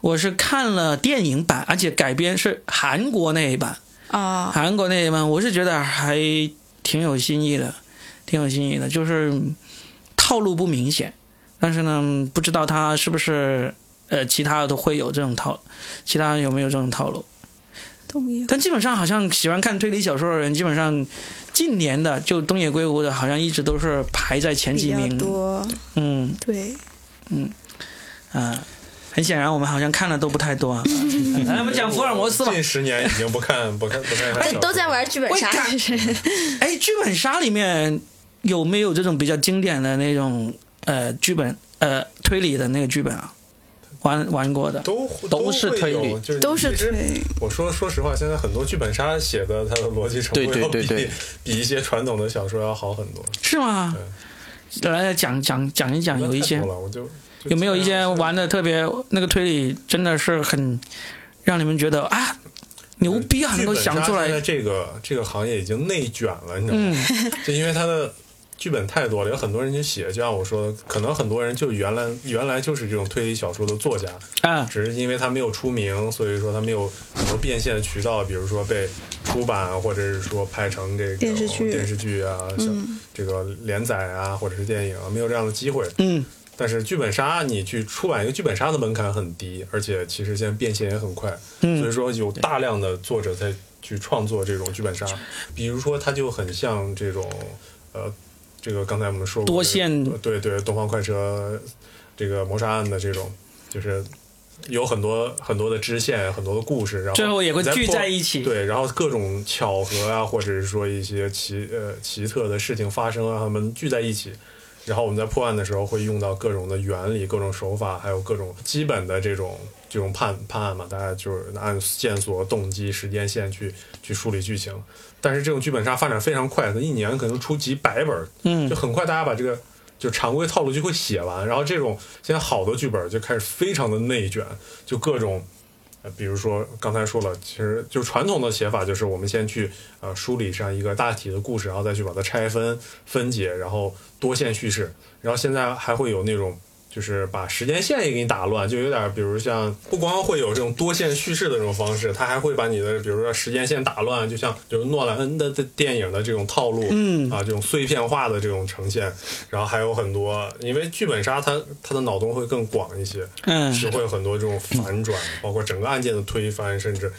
我是看了电影版，而且改编是韩国那一版，啊，韩国那一版，我是觉得还挺有新意的，挺有新意的，就是套路不明显，但是呢，不知道他是不是呃其他的都会有这种套，其他有没有这种套路？东野但基本上好像喜欢看推理小说的人，基本上近年的就东野圭吾的，好像一直都是排在前比较几名。多，嗯对，嗯啊，很显然我们好像看的都不太多啊。来，我们讲福尔摩斯吧。近十年已经不看不看不看哎都在玩剧本杀，哎，剧本杀里面有没有这种比较经典的那种呃剧本呃推理的那个剧本啊？玩玩过的，都都是推理就是都是推我说说实话，现在很多剧本杀写的它的逻辑程度对比对对比一些传统的小说要好很多。是吗？来讲讲讲一讲，有一些有没有一些玩的特别那个推理真的是很让你们觉得啊牛逼啊，能够想出剧本杀现在来？这个这个行业已经内卷了，你知道嗯吗？就因为它的剧本太多了，有很多人去写，就像我说的，可能很多人就原来原来就是这种推理小说的作家，啊，只是因为他没有出名，所以说他没有很多变现的渠道，比如说被出版，或者是说拍成这个电视剧电视剧啊，像这个连载啊，或者是电影啊，没有这样的机会。嗯但是剧本杀，你去出版一个剧本杀的门槛很低，而且其实现在变现也很快，所以嗯说有大量的作者在去创作这种剧本杀。比如说，它就很像这种呃，这个刚才我们说过多线呃对对，东方快车这个谋杀案的这种，就是有很多很多的支线，很多的故事，然后最后也会聚在一起。对，然后各种巧合啊，或者是说一些奇呃奇特的事情发生啊，他们聚在一起，然后我们在破案的时候会用到各种的原理、各种手法，还有各种基本的这种这种判判案嘛，大家就是按线索、动机、时间线去去梳理剧情。但是这种剧本杀发展非常快，它一年可能出几百本儿，嗯就很快大家把这个就常规套路就会写完，然后这种现在好的剧本就开始非常的内卷，就各种。呃，比如说刚才说了，其实就传统的写法就是我们先去呃梳理上一个大体的故事，然后再去把它拆分分解，然后多线叙事。然后现在还会有那种就是把时间线也给你打乱，就有点比如像不光会有这种多线叙事的这种方式，它还会把你的比如说时间线打乱，就像就是诺兰恩的的电影的这种套路，嗯。啊这种碎片化的这种呈现，然后还有很多，因为剧本杀它它的脑洞会更广一些，嗯。是会有很多这种反转，包括整个案件的推翻，甚至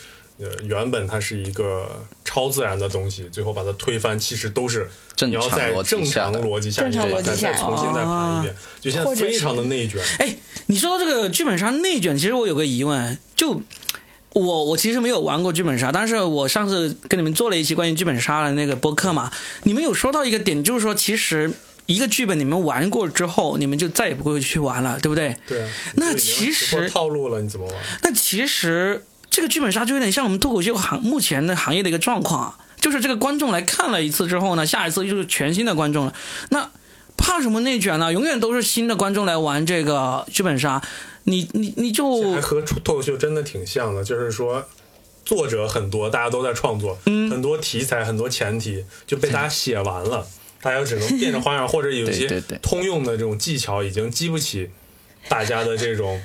呃原本它是一个超自然的东西，最后把它推翻，其实都是正你要在常逻辑正常逻辑下，正常逻辑下重新再盘一遍，就现在非常的内卷。哎，你说到这个剧本杀内卷，其实我有个疑问，就我我其实没有玩过剧本杀，但是我上次跟你们做了一期关于剧本杀的那个播客嘛，你们有说到一个点，就是说其实一个剧本你们玩过之后，你们就再也不会去玩了，对不对？对啊，那其实套路了，你怎么玩？那其实这个剧本杀就有点像我们脱口秀行目前的行业的一个状况啊，就是这个观众来看了一次之后呢，下一次就是全新的观众了。那怕什么内卷呢？永远都是新的观众来玩这个剧本杀，你你你就还和脱口秀真的挺像的，就是说。作者很多，大家都在创作，嗯很多题材、很多前提就被大家写完了，大家只能变着花样，或者有一些通用的这种技巧已经激不起大家的这种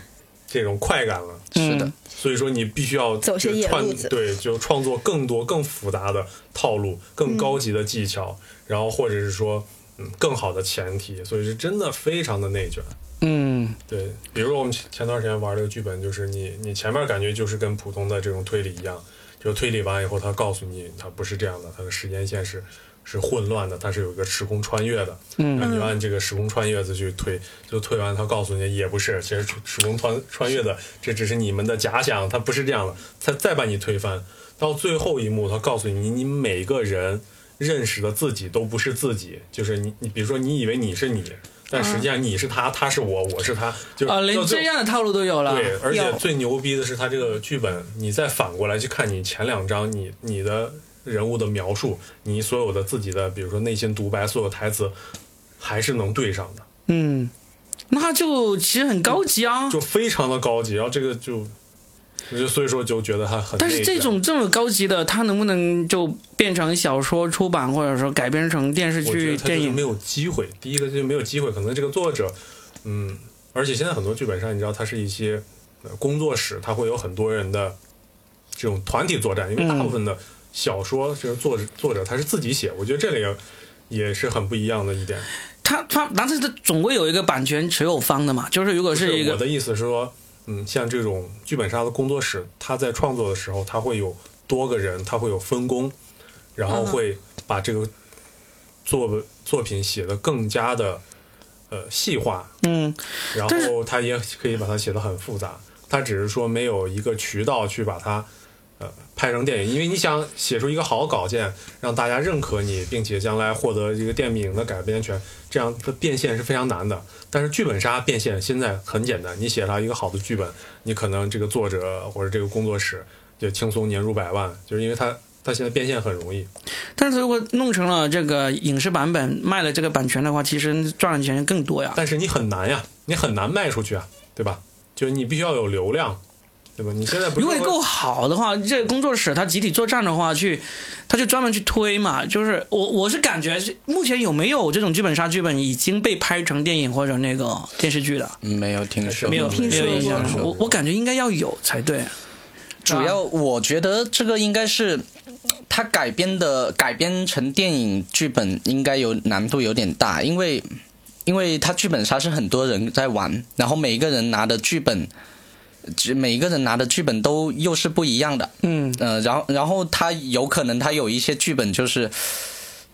这种快感了。是的。嗯，所以说你必须要走些就创野路子。对，就创作更多、更复杂的套路、更高级的技巧，然后或者是说嗯更好的前提，所以是真的非常的内卷。嗯。对，比如说我们前前段时间玩这个剧本，就是你你前面感觉就是跟普通的这种推理一样，就推理完以后，他告诉你他不是这样的，他的时间线是是混乱的，它是有一个时空穿越的，嗯那你就按这个时空穿越的去推，就推完他告诉你也不是，其实时空穿穿越的这只是你们的假想，它不是这样的，他再把你推翻，到最后一幕，他告诉你你每个人认识的自己都不是自己，就是你你比如说你以为你是你。但实际上你是他，他是我，我是他，就啊，连这样的套路都有了。对，而且最牛逼的是，他这个剧本，你再反过来去看你前两章，你你的人物的描述，你所有的自己的，比如说内心独白，所有台词，还是能对上的，嗯，那就其实很高级啊。就非常的高级。然后这个就我就所以说就觉得他很。但是这种这么高级的，它能不能就变成小说出版，或者说改编成电视剧、电影没？有机会。第一个就没有机会，可能这个作者，嗯，而且现在很多剧本杀，你知道，它是一些呃工作室，它会有很多人的这种团体作战，因为大部分的小说就是作者作者他是自己写，我觉得这里也是很不一样的一点。他他，但是他总归有一个版权持有方的嘛，就是如果是一个我的意思是说，嗯，像这种剧本杀的工作室，他在创作的时候，他会有多个人，他会有分工，然后会把这个作作品写得更加的呃细化，嗯，然后他也可以把它写得很复杂。他只是说没有一个渠道去把它呃拍成电影，因为你想写出一个好稿件，让大家认可你，并且将来获得一个电影的改编权，这样的变现是非常难的。但是剧本杀变现现在很简单，你写了一个好的剧本，你可能这个作者或者这个工作室就轻松年入百万，就是因为他它现在变现很容易。但是如果弄成了这个影视版本，卖了这个版权的话，其实赚的钱更多呀。但是你很难呀，你很难卖出去啊，对吧？就是你必须要有流量，对吧？你现在不如果够好的话，这个工作室它集体作战的话，去，他就专门去推嘛。就是我我是感觉是目前有没有这种剧本杀剧本已经被拍成电影或者那个电视剧的？嗯没有听说，没有听说。我我感觉应该要有才对。主要我觉得这个应该是他改编的，改编成电影剧本应该有难度有点大，因为因为他剧本杀是很多人在玩，然后每一个人拿的剧本，只每一个人拿的剧本都又是不一样的，嗯，呃，然后然后他有可能他有一些剧本就是。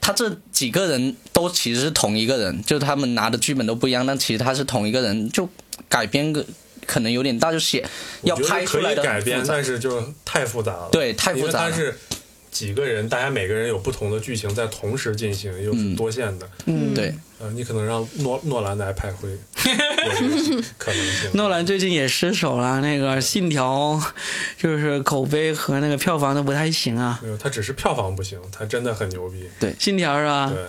他这几个人都其实是同一个人，就他们拿的剧本都不一样，但其实他是同一个人，就改编个可能有点大，就写要拍出来的可以改编，但是就太复杂了。对太复杂了因为它是几个人，大家每个人有不同的剧情在同时进行，又是多线的。嗯对。呃，你可能让诺诺兰来拍会有这个可能性。诺兰最近也失手了，那个《信条》就是口碑和那个票房都不太行啊，没有，他只是票房不行，他真的很牛逼。《对信条》是吧？对，《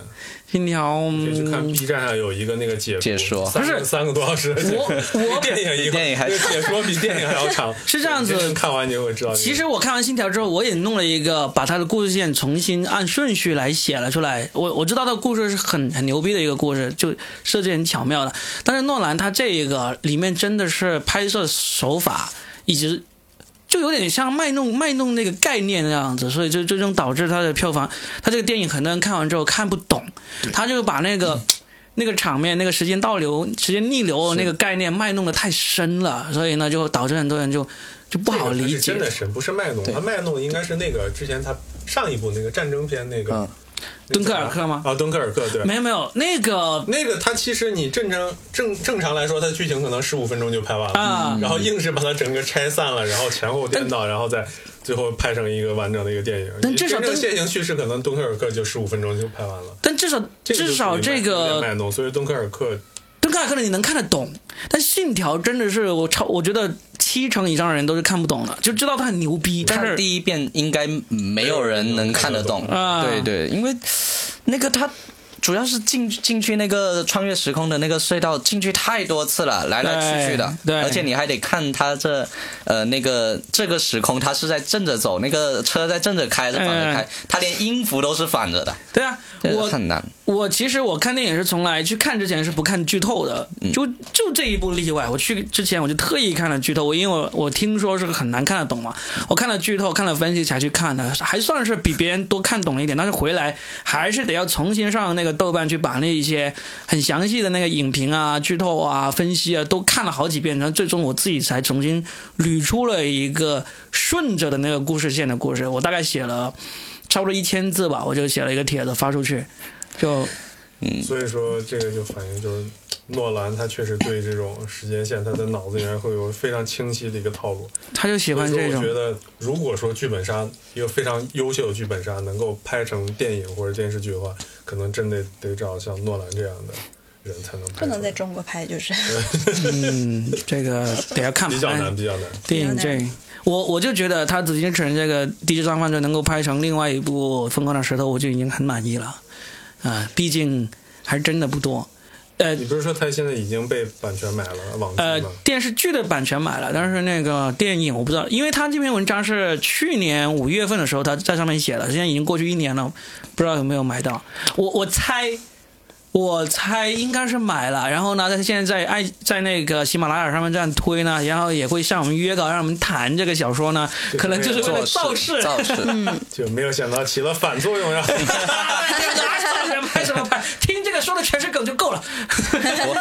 信条》去看嗯 B 站上有一个那个解解说三个不是三个多小时我，我 电影一个电影还那 个解说比电影还要长。是这样子看完你就会知道。其实我看完《信条》之后，我也弄了一个，把它的故事线重新按顺序来写了出来。我我知道它的故事是很很牛逼的一个故事，就设计很巧妙的。但是诺兰他这个里面真的是拍摄手法一直就有点像卖弄卖弄那个概念那样子，所以就最终导致他的票房，他这个电影很多人看完之后看不懂，他就把那个。那个场面，那个时间倒流、时间逆流的那个概念卖弄的太深了，所以呢，就导致很多人就就不好理解。真的是不是卖弄，他卖弄的应该是那个之前他上一部那个战争片那个嗯那个敦刻尔克吗啊，敦刻尔克对。没有没有，那个那个它其实你正常正正常来说，它剧情可能十五分钟就拍完了，啊然后硬是把它整个拆散了，然后前后颠倒，然后再最后拍成一个完整的一个电影。但至少敦真正线性叙事可能敦刻尔克就十五分钟就拍完了，但至少至少这个卖弄，所以敦刻尔克敦刻尔克的你能看得懂，但信条真的是我超，我觉得七成以上的人都是看不懂的，就知道他很牛逼，但看是第一遍应该没有人能看得懂。啊对对，因为那个他主要是进进去那个穿越时空的那个隧道进去太多次了，来来去去的。而且你还得看他这呃那个这个时空，他是在正着走，那个车在正着开还是反着开哎，他连音符都是反着的，对啊，我很难。我其实我看电影是从来去看之前是不看剧透的，就就这一部例外。我去之前我就特意看了剧透，我因为我我听说是很难看得懂嘛，我看了剧透，看了分析才去看的，还算是比别人多看懂了一点。但是回来还是得要重新上那个豆瓣去把那一些很详细的那个影评啊、剧透啊、分析啊都看了好几遍，然后最终我自己才重新捋出了一个顺着的那个故事线的故事。我大概写了差不多一千字吧，我就写了一个帖子发出去。就嗯所以说这个就反映就是诺兰他确实对这种时间线，他的脑子里面会有非常清晰的一个套路。他就喜欢这种我觉，得如果说剧本杀一个非常优秀的剧本杀能够拍成电影或者电视剧的话，可能真的得找像诺兰这样的人才能拍。不能在中国拍，就是嗯，这个得要看比较难，哎比较难。电影这，我我就觉得他紫禁城这个低智商犯罪能够拍成另外一部《疯狂的石头》，我就已经很满意了。啊、毕竟还真的不多。呃你不是说他现在已经被版权买了网剧呃吗？电视剧的版权买了，但是那个电影我不知道，因为他这篇文章是去年五月份的时候他在上面写的，现在已经过去一年了，不知道有没有买到。我我猜。我猜应该是买了，然后呢，他现在在爱在那个喜马拉雅上面这样推呢，然后也会向我们约稿，让我们谈这个小说呢，可能就是为了造势。造势，嗯就没有想到起了反作用呀。拍什么拍？听这个说的全是梗就够了。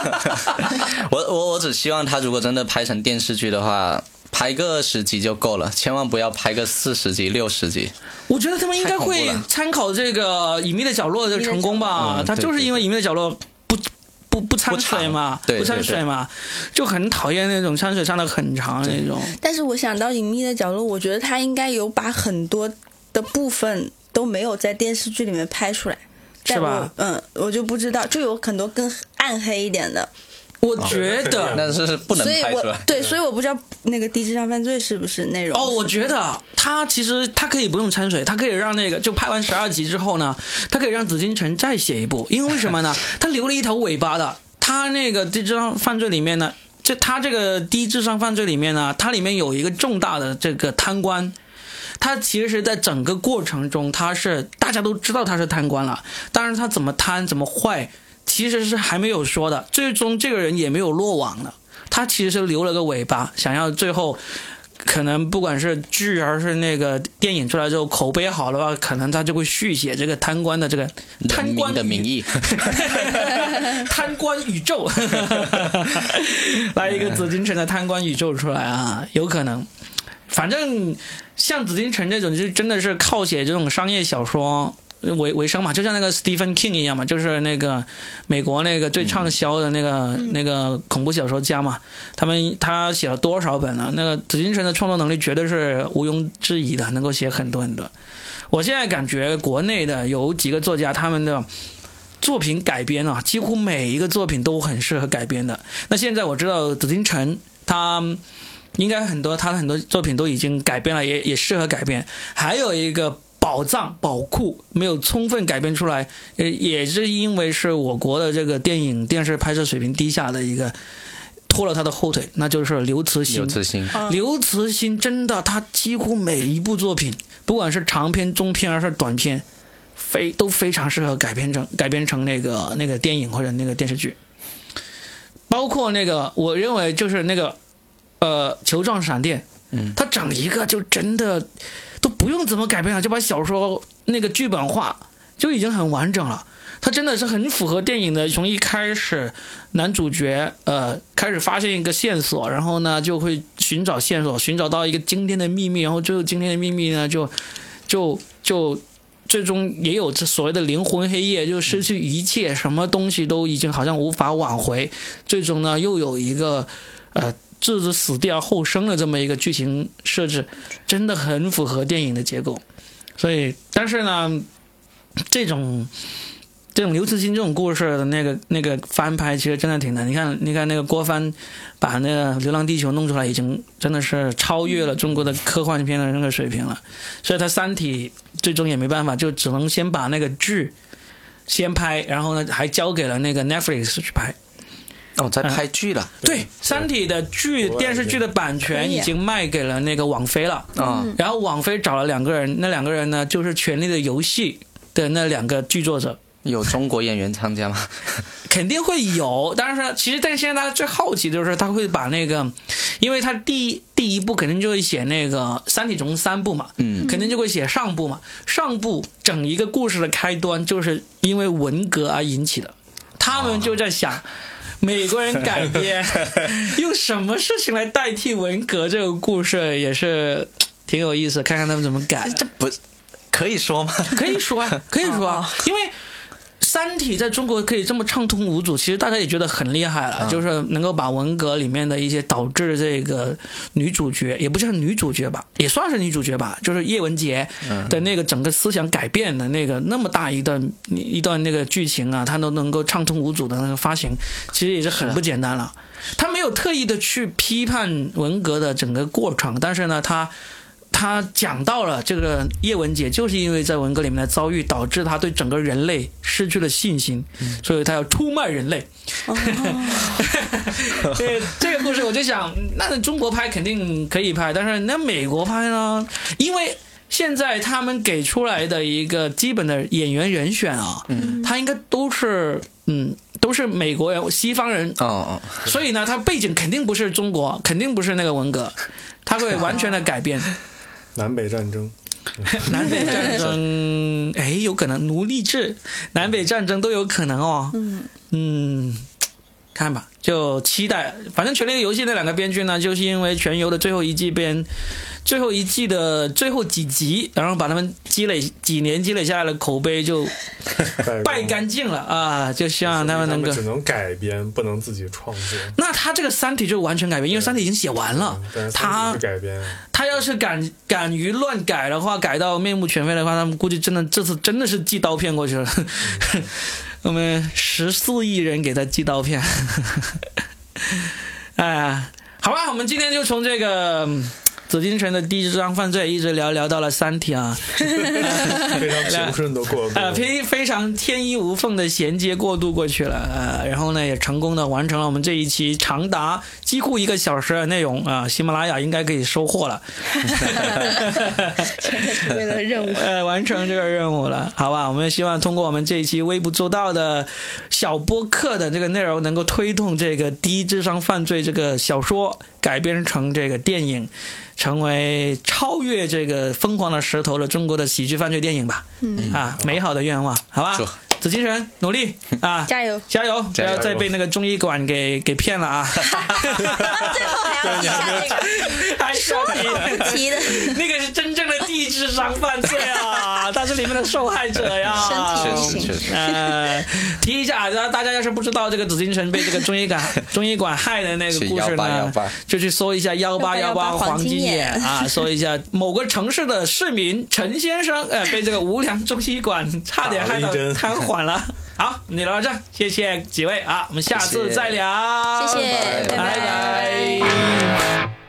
我我我只希望他如果真的拍成电视剧的话，拍个十集就够了，千万不要拍个四十集、六十集。我觉得他们应该会参考这个《隐秘的角落》的成功吧，嗯他就是因为《隐秘的角落》不不不掺水嘛，不长对不掺水嘛，就很讨厌那种掺水掺的很长的那种。但是我想到隐秘的角落，我觉得他应该有把很多的部分都没有在电视剧里面拍出来，但是吧嗯，我就不知道，就有很多更暗黑一点的，我觉得。那是不能拍出来。对，所以我不知道那个低智商犯罪是不是内容。哦，我觉得他其实他可以不用掺水，他可以让那个就拍完十二集之后呢，他可以让紫禁城再写一部，因为为什么呢？他留了一条尾巴的。他那个低智商犯罪里面呢，这他这个低智商犯罪里面呢，它里面有一个重大的这个贪官。他其实，在整个过程中，他是大家都知道他是贪官了，但是他怎么贪怎么坏，其实是还没有说的。最终这个人也没有落网的，他其实是留了个尾巴，想要最后可能不管是剧还是那个电影出来之后口碑好的话，可能他就会续写这个贪官的这个贪官的名义，贪官宇宙，来一个紫禁城的贪官宇宙出来啊，有可能。反正像紫禁城这种，就真的是靠写这种商业小说为为生嘛，就像那个 Stephen King 一样嘛，就是那个美国那个最畅销的那个、那个恐怖小说家嘛，他们他写了多少本了？那个紫禁城的创作能力绝对是毋庸置疑的，能够写很多很多。我现在感觉国内的有几个作家，他们的作品改编啊，几乎每一个作品都很适合改编的。那现在我知道紫禁城，他应该很多他的很多作品都已经改编了，也也适合改编。还有一个宝藏宝库没有充分改编出来，呃，也是因为是我国的这个电影电视拍摄水平低下的一个拖了他的后腿，那就是刘慈欣刘。慈欣，刘慈欣真的，他几乎每一部作品，不管是长篇、中篇还是短篇，非都非常适合改编成改编成那个那个电影或者那个电视剧。包括那个，我认为就是那个，呃，球状闪电，嗯，他整一个就真的都不用怎么改编了，就把小说那个剧本化就已经很完整了。他真的是很符合电影的，从一开始男主角呃开始发现一个线索，然后呢就会寻找线索，寻找到一个惊天的秘密，然后最后惊天的秘密呢就就就最终也有这所谓的灵魂黑夜，就失去一切，什么东西都已经好像无法挽回，最终呢又有一个呃置之死地而后生的这么一个剧情设置，真的很符合电影的结构。所以，但是呢，这种这种刘慈欣这种故事的那个那个翻拍，其实真的挺难。你看，你看那个郭帆把那个《流浪地球》弄出来，已经真的是超越了中国的科幻片的那个水平了。所以他《三体》最终也没办法，就只能先把那个剧先拍，然后呢还交给了那个 Netflix 去拍。哦，在拍剧了对，《三体》的剧电视剧的版权已经卖给了那个网飞了。啊，然后网飞找了两个人，那两个人呢就是《权力的游戏》的那两个剧作者。有中国演员参加吗？肯定会有，但是其实，但是现在大家最好奇的就是他会把那个，因为他第一第一部肯定就会写那个《三体》总三部嘛，嗯，肯定就会写上部嘛。上部整一个故事的开端就是因为文革而引起的，他们就在想。美国人改编 用什么事情来代替文革这个故事也是挺有意思，看看他们怎么改。这不可以说吗？可以说啊，可以说啊，因为《三体》在中国可以这么畅通无阻，其实大家也觉得很厉害了，就是能够把文革里面的一些导致这个女主角，也不叫女主角吧，也算是女主角吧，就是叶文洁的那个整个思想改变的那个那么大一段一段那个剧情啊，她都能够畅通无阻的那个发行，其实也是很不简单了。他没有特意的去批判文革的整个过程，但是呢，他他讲到了这个叶文洁，就是因为在文革里面的遭遇，导致他对整个人类失去了信心，所以他要出卖人类。哦，对这个故事，我就想，那中国拍肯定可以拍，但是那美国拍呢？因为现在他们给出来的一个基本的演员人选啊，他应该都是嗯都是美国人、西方人，哦哦，所以呢，他背景肯定不是中国，肯定不是那个文革，他会完全的改变。南北战争，南北战争，哎，有可能奴隶制、南北战争都有可能哦。嗯。嗯，看吧，就期待。反正《权力的游戏》那两个编剧呢，就是因为《全游》的最后一季编，最后一季的最后几集，然后把他们积累几年积累下来的口碑就 败干净了啊！就希望他们能够只。能改编，不能自己创作。那他这个《三体》就完全改编，因为《三体》已经写完了他改编，他要是敢敢于乱改的话，改到面目全非的话，他们估计真的这次真的是寄刀片过去了。我们十四亿人给他寄刀片，哎，好吧，我们今天就从这个紫禁城的第一章犯罪一直聊聊到了《三体》啊，非常平顺的过呃，渡。非非常天衣无缝的衔接过渡过去了，呃，然后呢，也成功的完成了我们这一期长达几乎一个小时的内容啊、喜马拉雅应该可以收获了。为了任务，呃，完成这个任务了，好吧？我们希望通过我们这一期微不足道的小播客的这个内容，能够推动这个低智商犯罪这个小说改编成这个电影，成为超越这个疯狂的石头的中国的喜剧犯罪电影吧。嗯啊，美好的愿望，好吧祝？紫金神努力啊！加油！加油！不要再被那个中医馆给给骗了啊！最后还要提一下那个还说你提的那个是真正的低智商犯罪啊，他是里面的受害者呀。身体确实确实，呃，提一下，然后大家要是不知道这个紫禁城被这个中医馆 中医馆害的那个故事呢，188就去搜一下幺八幺八188黄金眼啊，搜一下某个城市的市民陈先生，呃，被这个无良中医馆差点害到瘫痪了。好，你聊到这，谢谢几位啊，我们下次再聊，谢谢，拜。拜拜